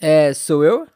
É, sou eu?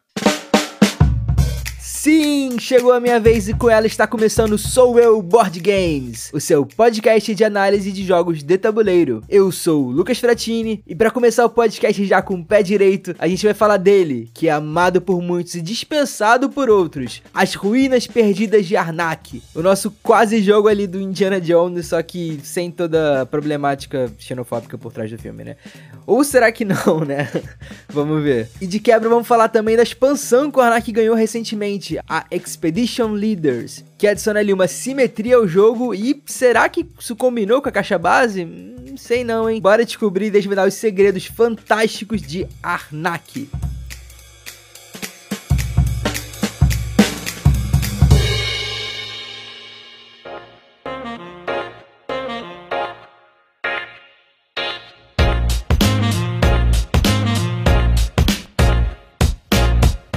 Sim, chegou a minha vez e com ela está começando Sou Eu Board Games, o seu podcast de análise de jogos de tabuleiro. Eu sou o Lucas Fratini e para começar o podcast já com o pé direito, a gente vai falar dele, que é amado por muitos e dispensado por outros, As Ruínas Perdidas de Arnak, o nosso quase jogo ali do Indiana Jones, só que sem toda a problemática xenofóbica por trás do filme, né? Ou será que não, né? vamos ver. E de quebra vamos falar também da expansão que o Arnak ganhou recentemente, a Expedition Leaders, que adiciona ali uma simetria ao jogo e será que isso combinou com a caixa base? Não sei não, hein? Bora descobrir e desvendar os segredos fantásticos de Arnak.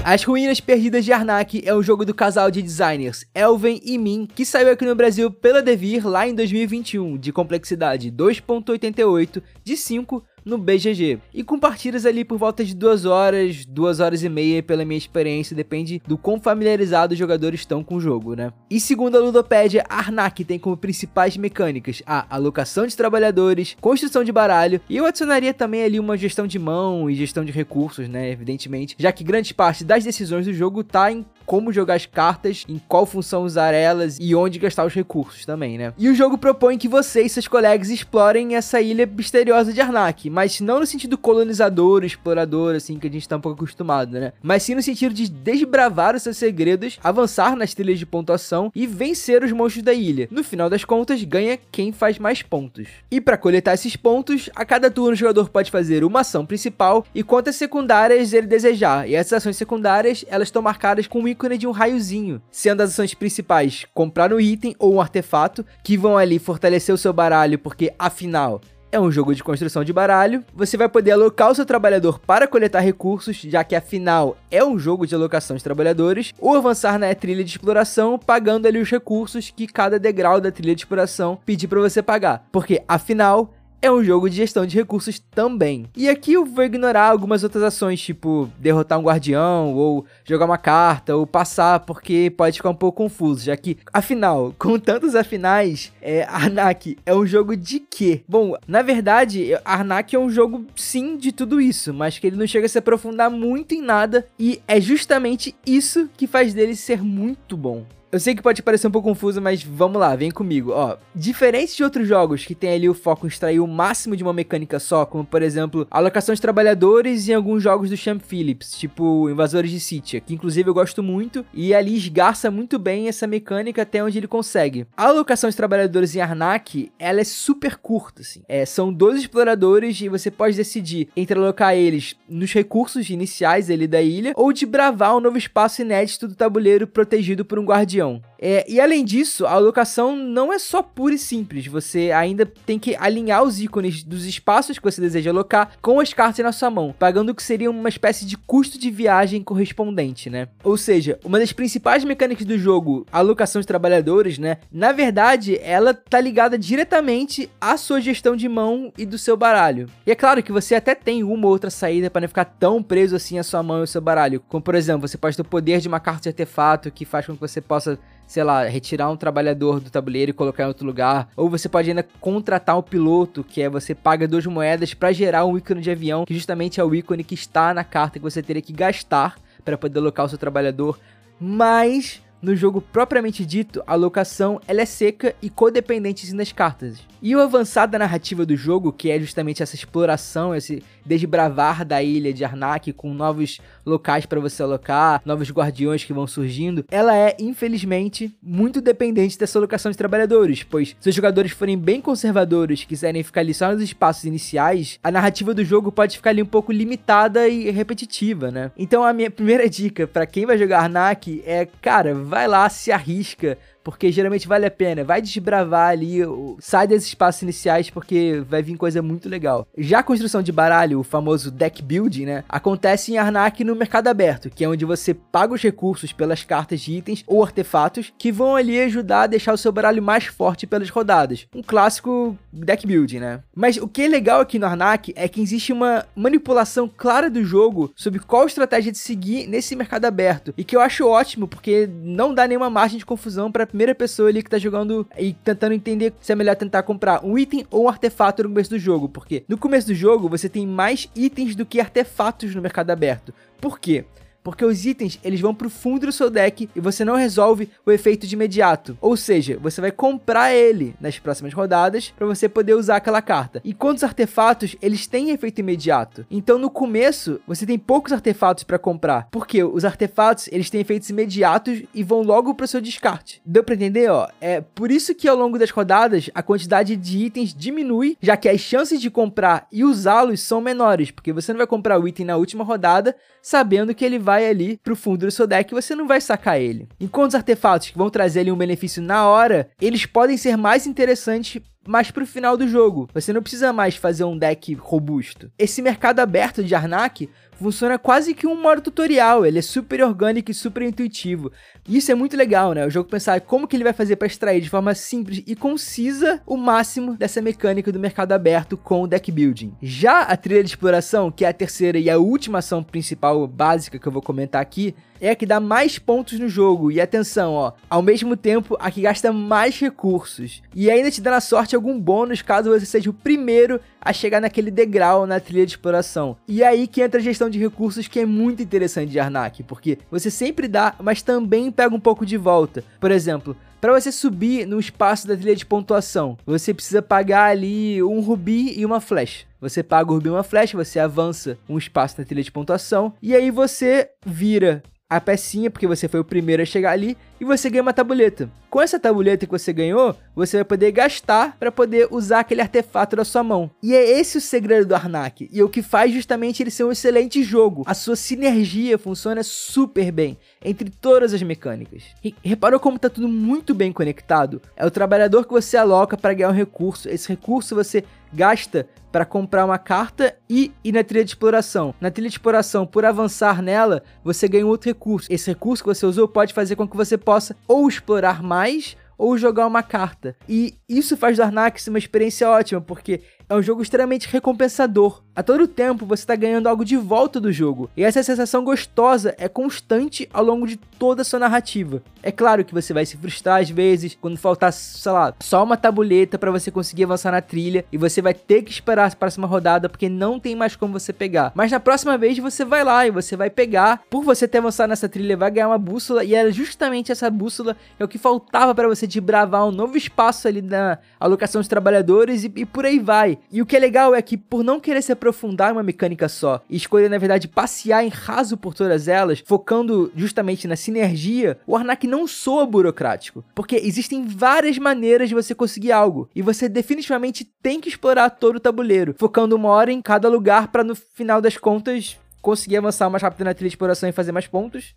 As Ruínas Perdidas de Arnak é um jogo do casal de designers Elven e Min, que saiu aqui no Brasil pela Devir lá em 2021, de complexidade 2.88 de 5 no BGG. E com partidas ali por volta de duas horas, duas horas e meia, pela minha experiência, depende do quão familiarizados os jogadores estão com o jogo, né? E segundo a Ludopédia, Arnak tem como principais mecânicas a alocação de trabalhadores, construção de baralho, e eu adicionaria também ali uma gestão de mão e gestão de recursos, né? Evidentemente, já que grande parte das decisões do jogo tá em como jogar as cartas, em qual função usar elas e onde gastar os recursos também, né? E o jogo propõe que você e seus colegas explorem essa ilha misteriosa de Arnak, mas não no sentido colonizador, explorador, assim, que a gente tá um pouco acostumado, né? Mas sim no sentido de desbravar os seus segredos, avançar nas trilhas de pontuação e vencer os monstros da ilha. No final das contas, ganha quem faz mais pontos. E para coletar esses pontos, a cada turno o jogador pode fazer uma ação principal e quantas secundárias ele desejar. E essas ações secundárias, elas estão marcadas com um ícone de um raiozinho, sendo as ações principais comprar um item ou um artefato que vão ali fortalecer o seu baralho, porque afinal é um jogo de construção de baralho. Você vai poder alocar o seu trabalhador para coletar recursos, já que afinal é um jogo de alocação de trabalhadores, ou avançar na trilha de exploração, pagando ali os recursos que cada degrau da trilha de exploração pedir para você pagar. Porque afinal é um jogo de gestão de recursos também. E aqui eu vou ignorar algumas outras ações, tipo derrotar um guardião, ou jogar uma carta, ou passar, porque pode ficar um pouco confuso, já que, afinal, com tantos afinais, é, Arnak é um jogo de quê? Bom, na verdade, Arnak é um jogo, sim, de tudo isso, mas que ele não chega a se aprofundar muito em nada, e é justamente isso que faz dele ser muito bom. Eu sei que pode parecer um pouco confuso, mas vamos lá, vem comigo. Ó, diferente de outros jogos que tem ali o foco em extrair o máximo de uma mecânica só, como por exemplo, a alocação de trabalhadores em alguns jogos do Champ Phillips, tipo Invasores de City, que inclusive eu gosto muito, e ali esgarça muito bem essa mecânica até onde ele consegue. A alocação de trabalhadores em Arnak, ela é super curta, assim. É, são 12 exploradores e você pode decidir entre alocar eles nos recursos iniciais ali da ilha, ou de bravar um novo espaço inédito do tabuleiro protegido por um guardião é, e além disso, a alocação não é só pura e simples, você ainda tem que alinhar os ícones dos espaços que você deseja alocar com as cartas na sua mão, pagando o que seria uma espécie de custo de viagem correspondente, né? Ou seja, uma das principais mecânicas do jogo, a alocação de trabalhadores, né? Na verdade, ela tá ligada diretamente à sua gestão de mão e do seu baralho. E é claro que você até tem uma ou outra saída para não ficar tão preso assim à sua mão e ao seu baralho, como por exemplo, você pode ter o poder de uma carta de artefato que faz com que você possa sei lá, retirar um trabalhador do tabuleiro e colocar em outro lugar. Ou você pode ainda contratar um piloto, que é você paga duas moedas para gerar um ícone de avião, que justamente é o ícone que está na carta que você teria que gastar para poder alocar o seu trabalhador. Mas no jogo propriamente dito, a locação ela é seca e codependente nas cartas. E o avançado da narrativa do jogo, que é justamente essa exploração, esse desbravar da ilha de Arnak com novos locais para você alocar, novos guardiões que vão surgindo, ela é, infelizmente, muito dependente dessa alocação de trabalhadores, pois se os jogadores forem bem conservadores quiserem ficar ali só nos espaços iniciais, a narrativa do jogo pode ficar ali um pouco limitada e repetitiva, né? Então a minha primeira dica para quem vai jogar Arnak é, cara, vai lá, se arrisca, porque geralmente vale a pena. Vai desbravar ali, sai desses espaços iniciais, porque vai vir coisa muito legal. Já a construção de baralho, o famoso deck building, né? Acontece em Arnak no mercado aberto, que é onde você paga os recursos pelas cartas de itens ou artefatos que vão ali ajudar a deixar o seu baralho mais forte pelas rodadas. Um clássico deck building, né? Mas o que é legal aqui no Arnak é que existe uma manipulação clara do jogo sobre qual estratégia de seguir nesse mercado aberto. E que eu acho ótimo, porque não dá nenhuma margem de confusão para primeira pessoa ali que tá jogando e tentando entender se é melhor tentar comprar um item ou um artefato no começo do jogo. Porque no começo do jogo você tem mais itens do que artefatos no mercado aberto. Por quê? Porque os itens eles vão pro fundo do seu deck e você não resolve o efeito de imediato. Ou seja, você vai comprar ele nas próximas rodadas para você poder usar aquela carta. E quantos artefatos eles têm efeito imediato? Então no começo você tem poucos artefatos para comprar, porque os artefatos eles têm efeitos imediatos e vão logo pro seu descarte. Deu para entender, ó? É por isso que ao longo das rodadas a quantidade de itens diminui, já que as chances de comprar e usá-los são menores, porque você não vai comprar o item na última rodada sabendo que ele vai vai ali pro fundo do seu deck e você não vai sacar ele. Enquanto os artefatos que vão trazer ali um benefício na hora, eles podem ser mais interessantes mas pro final do jogo. Você não precisa mais fazer um deck robusto. Esse mercado aberto de Arnak funciona quase que um modo tutorial, ele é super orgânico e super intuitivo. E isso é muito legal, né? O jogo pensar como que ele vai fazer para extrair de forma simples e concisa o máximo dessa mecânica do mercado aberto com o deck building. Já a trilha de exploração, que é a terceira e a última ação principal básica que eu vou comentar aqui, é a que dá mais pontos no jogo. E atenção, ó, ao mesmo tempo a que gasta mais recursos. E ainda te dá na sorte algum bônus caso você seja o primeiro a chegar naquele degrau na trilha de exploração. E é aí que entra a gestão de recursos que é muito interessante de Arnak, porque você sempre dá, mas também pega um pouco de volta. Por exemplo, para você subir no espaço da trilha de pontuação, você precisa pagar ali um rubi e uma flecha. Você paga o rubi e uma flecha, você avança um espaço na trilha de pontuação e aí você vira a pecinha, porque você foi o primeiro a chegar ali, e você ganha uma tabuleta. Com essa tabuleta que você ganhou, você vai poder gastar para poder usar aquele artefato da sua mão. E é esse o segredo do Arnak, e é o que faz justamente ele ser um excelente jogo. A sua sinergia funciona super bem entre todas as mecânicas. E reparou como está tudo muito bem conectado? É o trabalhador que você aloca para ganhar um recurso. Esse recurso você gasta para comprar uma carta e ir na trilha de exploração. Na trilha de exploração, por avançar nela, você ganha outro recurso. Esse recurso que você usou pode fazer com que você possa ou explorar mais ou jogar uma carta. E isso faz do Arnax uma experiência ótima, porque é um jogo extremamente recompensador. A todo tempo você está ganhando algo de volta do jogo, e essa sensação gostosa é constante ao longo de toda a sua narrativa. É claro que você vai se frustrar às vezes quando faltar, sei lá, só uma tabuleta para você conseguir avançar na trilha e você vai ter que esperar a próxima rodada porque não tem mais como você pegar. Mas na próxima vez você vai lá e você vai pegar. Por você ter avançado nessa trilha, vai ganhar uma bússola e era justamente essa bússola é o que faltava para você de bravar um novo espaço ali na alocação dos trabalhadores e, e por aí vai. E o que é legal é que por não querer se aprofundar em uma mecânica só e escolher na verdade passear em raso por todas elas, focando justamente na sinergia, o Arnak não soa burocrático, porque existem várias maneiras de você conseguir algo e você definitivamente tem que explorar todo o tabuleiro, focando uma hora em cada lugar para no final das contas conseguir avançar mais rápido na trilha de exploração e fazer mais pontos.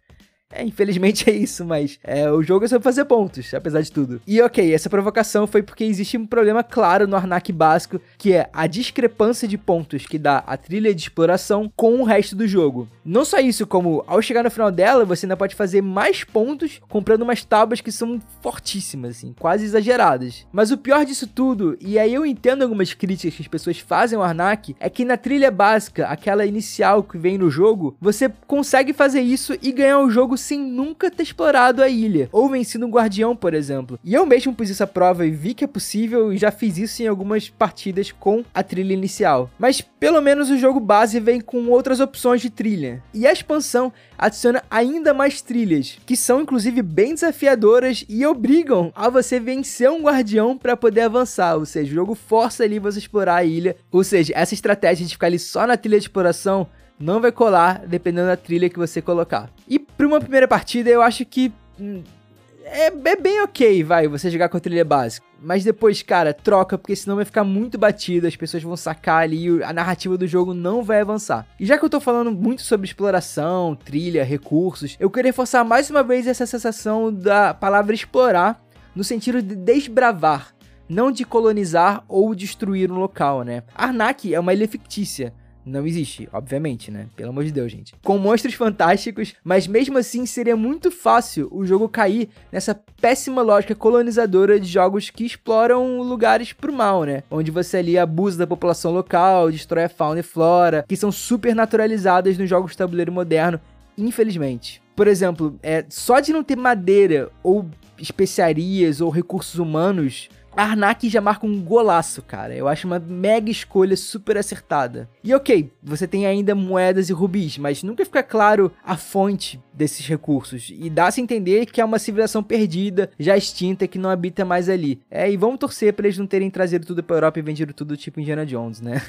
É, infelizmente é isso, mas é, o jogo é sobre fazer pontos, apesar de tudo. E ok, essa provocação foi porque existe um problema claro no Arnak básico, que é a discrepância de pontos que dá a trilha de exploração com o resto do jogo. Não só isso, como ao chegar no final dela, você ainda pode fazer mais pontos comprando umas tábuas que são fortíssimas, assim, quase exageradas. Mas o pior disso tudo, e aí eu entendo algumas críticas que as pessoas fazem ao Arnak, é que na trilha básica, aquela inicial que vem no jogo, você consegue fazer isso e ganhar o jogo sem nunca ter explorado a ilha, ou vencido um guardião, por exemplo. E eu mesmo pus isso à prova e vi que é possível e já fiz isso em algumas partidas com a trilha inicial. Mas pelo menos o jogo base vem com outras opções de trilha. E a expansão adiciona ainda mais trilhas, que são inclusive bem desafiadoras e obrigam a você vencer um guardião para poder avançar, ou seja, o jogo força ali você explorar a ilha. Ou seja, essa estratégia de ficar ali só na trilha de exploração não vai colar dependendo da trilha que você colocar. E para uma primeira partida, eu acho que hum, é, é, bem ok, vai, você jogar com a trilha básica. Mas depois, cara, troca, porque senão vai ficar muito batido, as pessoas vão sacar ali, a narrativa do jogo não vai avançar. E já que eu tô falando muito sobre exploração, trilha, recursos, eu queria reforçar mais uma vez essa sensação da palavra explorar no sentido de desbravar, não de colonizar ou destruir um local, né? Arnak é uma ilha fictícia, não existe, obviamente, né? Pelo amor de Deus, gente. Com monstros fantásticos, mas mesmo assim seria muito fácil o jogo cair nessa péssima lógica colonizadora de jogos que exploram lugares pro mal, né? Onde você ali abusa da população local, destrói a fauna e flora, que são super naturalizadas nos jogos de tabuleiro moderno, infelizmente. Por exemplo, é só de não ter madeira ou especiarias ou recursos humanos Arnak já marca um golaço, cara. Eu acho uma mega escolha super acertada. E ok, você tem ainda moedas e rubis, mas nunca fica claro a fonte desses recursos. E dá-se entender que é uma civilização perdida, já extinta, que não habita mais ali. É, e vamos torcer para eles não terem trazido tudo pra Europa e vendido tudo tipo Indiana Jones, né?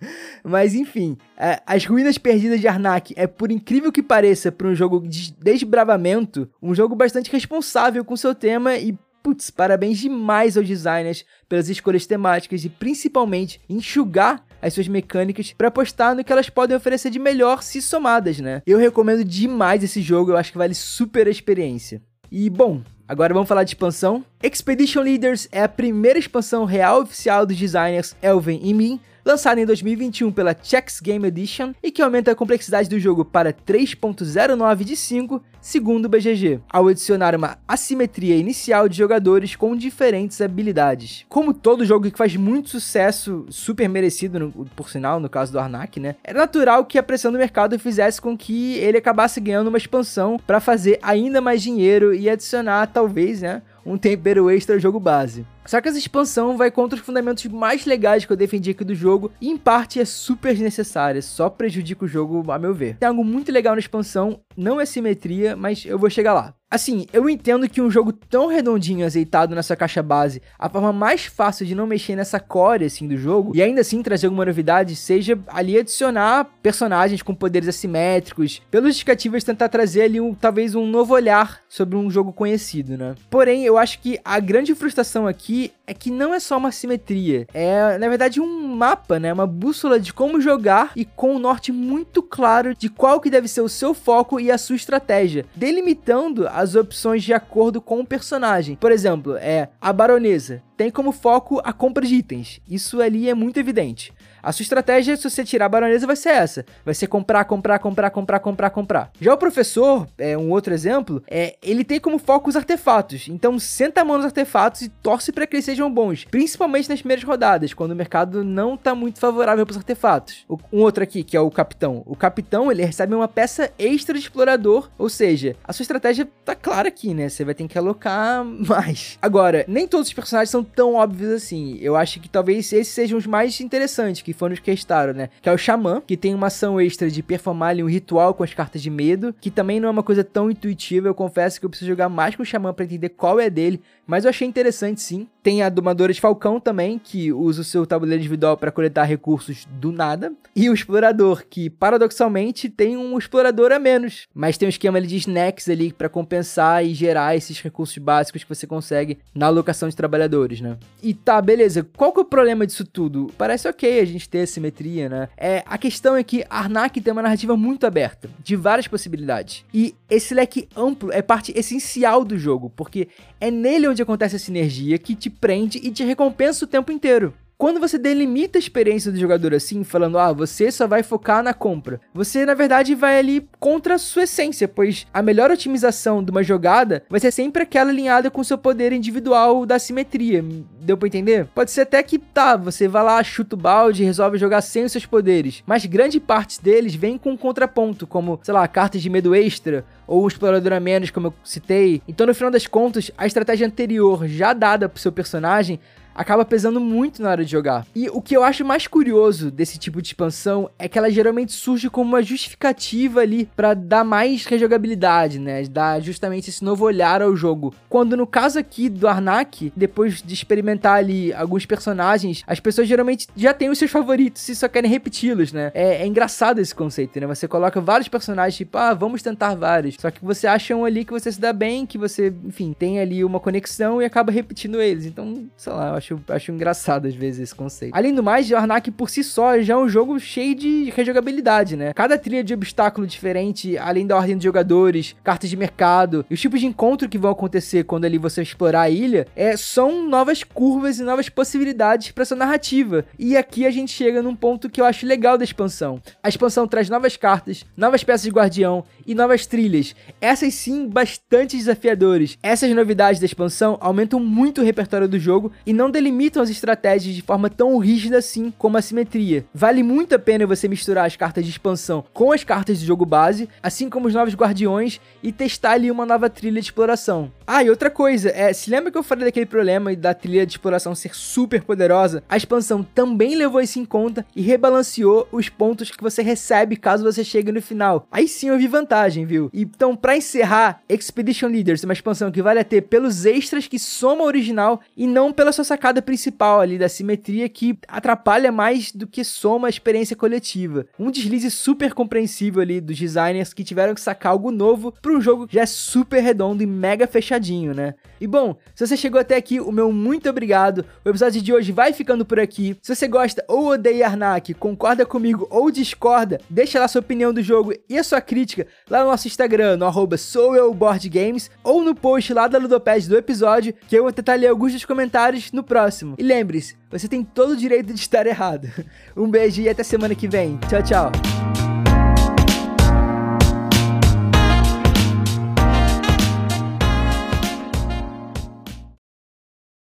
Mas enfim, é, as ruínas perdidas de Arnak é, por incrível que pareça, para um jogo de desbravamento, um jogo bastante responsável com seu tema e Putz, parabéns demais aos designers pelas escolhas temáticas e principalmente enxugar as suas mecânicas para apostar no que elas podem oferecer de melhor se somadas, né? Eu recomendo demais esse jogo, eu acho que vale super a experiência. E bom, agora vamos falar de expansão. Expedition Leaders é a primeira expansão real oficial dos designers Elven e Min lançado em 2021 pela Chex Game Edition e que aumenta a complexidade do jogo para 3.09 de 5, segundo o BGG, ao adicionar uma assimetria inicial de jogadores com diferentes habilidades. Como todo jogo que faz muito sucesso, super merecido, no, por sinal, no caso do Arnak, né? Era natural que a pressão do mercado fizesse com que ele acabasse ganhando uma expansão para fazer ainda mais dinheiro e adicionar, talvez, né? um tempero extra ao jogo base. Só que essa expansão vai contra os fundamentos mais legais que eu defendi aqui do jogo e em parte é super desnecessária, só prejudica o jogo a meu ver. Tem algo muito legal na expansão, não é simetria, mas eu vou chegar lá. Assim, eu entendo que um jogo tão redondinho azeitado nessa caixa base, a forma mais fácil de não mexer nessa core assim do jogo e ainda assim trazer alguma novidade seja ali adicionar personagens com poderes assimétricos, pelos justificativos tentar trazer ali um, talvez um novo olhar sobre um jogo conhecido, né? Porém, eu acho que a grande frustração aqui é que não é só uma simetria, é na verdade um mapa, né? Uma bússola de como jogar e com um norte muito claro de qual que deve ser o seu foco e a sua estratégia, delimitando as opções de acordo com o personagem. Por exemplo, é a baronesa tem como foco a compra de itens. Isso ali é muito evidente. A sua estratégia, se você tirar a baronesa, vai ser essa. Vai ser comprar, comprar, comprar, comprar, comprar, comprar. Já o professor, é um outro exemplo, é ele tem como foco os artefatos. Então senta a mão nos artefatos e torce para que eles sejam bons. Principalmente nas primeiras rodadas, quando o mercado não tá muito favorável para os artefatos. Um outro aqui, que é o capitão. O capitão, ele recebe uma peça extra de explorador. Ou seja, a sua estratégia tá clara aqui, né? Você vai ter que alocar mais. Agora, nem todos os personagens são tão óbvios assim. Eu acho que talvez esses sejam os mais interessantes, que foram os que restaram, né? Que é o Xamã, que tem uma ação extra de performar ali um ritual com as cartas de medo, que também não é uma coisa tão intuitiva. Eu confesso que eu preciso jogar mais com o Xamã para entender qual é dele, mas eu achei interessante sim. Tem a Domadora de Falcão também, que usa o seu tabuleiro individual para coletar recursos do nada. E o Explorador, que paradoxalmente tem um explorador a menos, mas tem um esquema ali de snacks ali para compensar e gerar esses recursos básicos que você consegue na alocação de trabalhadores, né? E tá, beleza. Qual que é o problema disso tudo? Parece ok a gente ter simetria, né? É, a questão é que Arnak tem uma narrativa muito aberta, de várias possibilidades. E esse leque amplo é parte essencial do jogo, porque é nele onde acontece a sinergia que te prende e te recompensa o tempo inteiro. Quando você delimita a experiência do jogador assim, falando, ah, você só vai focar na compra, você na verdade vai ali contra a sua essência, pois a melhor otimização de uma jogada vai ser sempre aquela alinhada com o seu poder individual da simetria. Deu pra entender? Pode ser até que, tá, você vai lá, chuta o balde e resolve jogar sem os seus poderes, mas grande parte deles vem com um contraponto, como, sei lá, cartas de medo extra, ou um explorador a menos, como eu citei. Então, no final das contas, a estratégia anterior já dada pro seu personagem acaba pesando muito na hora de jogar. E o que eu acho mais curioso desse tipo de expansão é que ela geralmente surge como uma justificativa ali para dar mais rejogabilidade, né? Dar justamente esse novo olhar ao jogo. Quando no caso aqui do Arnak, depois de experimentar ali alguns personagens, as pessoas geralmente já têm os seus favoritos e só querem repeti-los, né? É, é engraçado esse conceito, né? Você coloca vários personagens, tipo, ah, vamos tentar vários. Só que você acha um ali que você se dá bem, que você, enfim, tem ali uma conexão e acaba repetindo eles. Então, sei lá, eu acho acho, acho engraçado às vezes esse conceito. Além do mais, o Arnak por si só já é um jogo cheio de rejogabilidade, né? Cada trilha de obstáculo diferente, além da ordem de jogadores, cartas de mercado e os tipos de encontro que vão acontecer quando ali você explorar a ilha, é, são novas curvas e novas possibilidades para sua narrativa. E aqui a gente chega num ponto que eu acho legal da expansão. A expansão traz novas cartas, novas peças de guardião e novas trilhas. Essas sim bastante desafiadores. Essas novidades da expansão aumentam muito o repertório do jogo e não delimitam as estratégias de forma tão rígida assim como a simetria. Vale muito a pena você misturar as cartas de expansão com as cartas do jogo base, assim como os novos guardiões e testar ali uma nova trilha de exploração. Ah, e outra coisa, é, se lembra que eu falei daquele problema da trilha de exploração ser super poderosa? A expansão também levou isso em conta e rebalanceou os pontos que você recebe caso você chegue no final. Aí sim eu vi vantagem, viu? Então, para encerrar, Expedition Leaders é uma expansão que vale a ter pelos extras que soma o original e não pela sua sacada principal ali da simetria que atrapalha mais do que soma a experiência coletiva. Um deslize super compreensível ali dos designers que tiveram que sacar algo novo para um jogo que já é super redondo e mega fechado fechadinho, né? E bom, se você chegou até aqui, o meu muito obrigado. O episódio de hoje vai ficando por aqui. Se você gosta ou odeia Arnak, concorda comigo ou discorda, deixa lá sua opinião do jogo e a sua crítica lá no nosso Instagram, no arroba soueuboardgames, ou no post lá da Ludopad do episódio, que eu vou tentar ler alguns dos comentários no próximo. E lembre-se, você tem todo o direito de estar errado. Um beijo e até semana que vem. Tchau, tchau.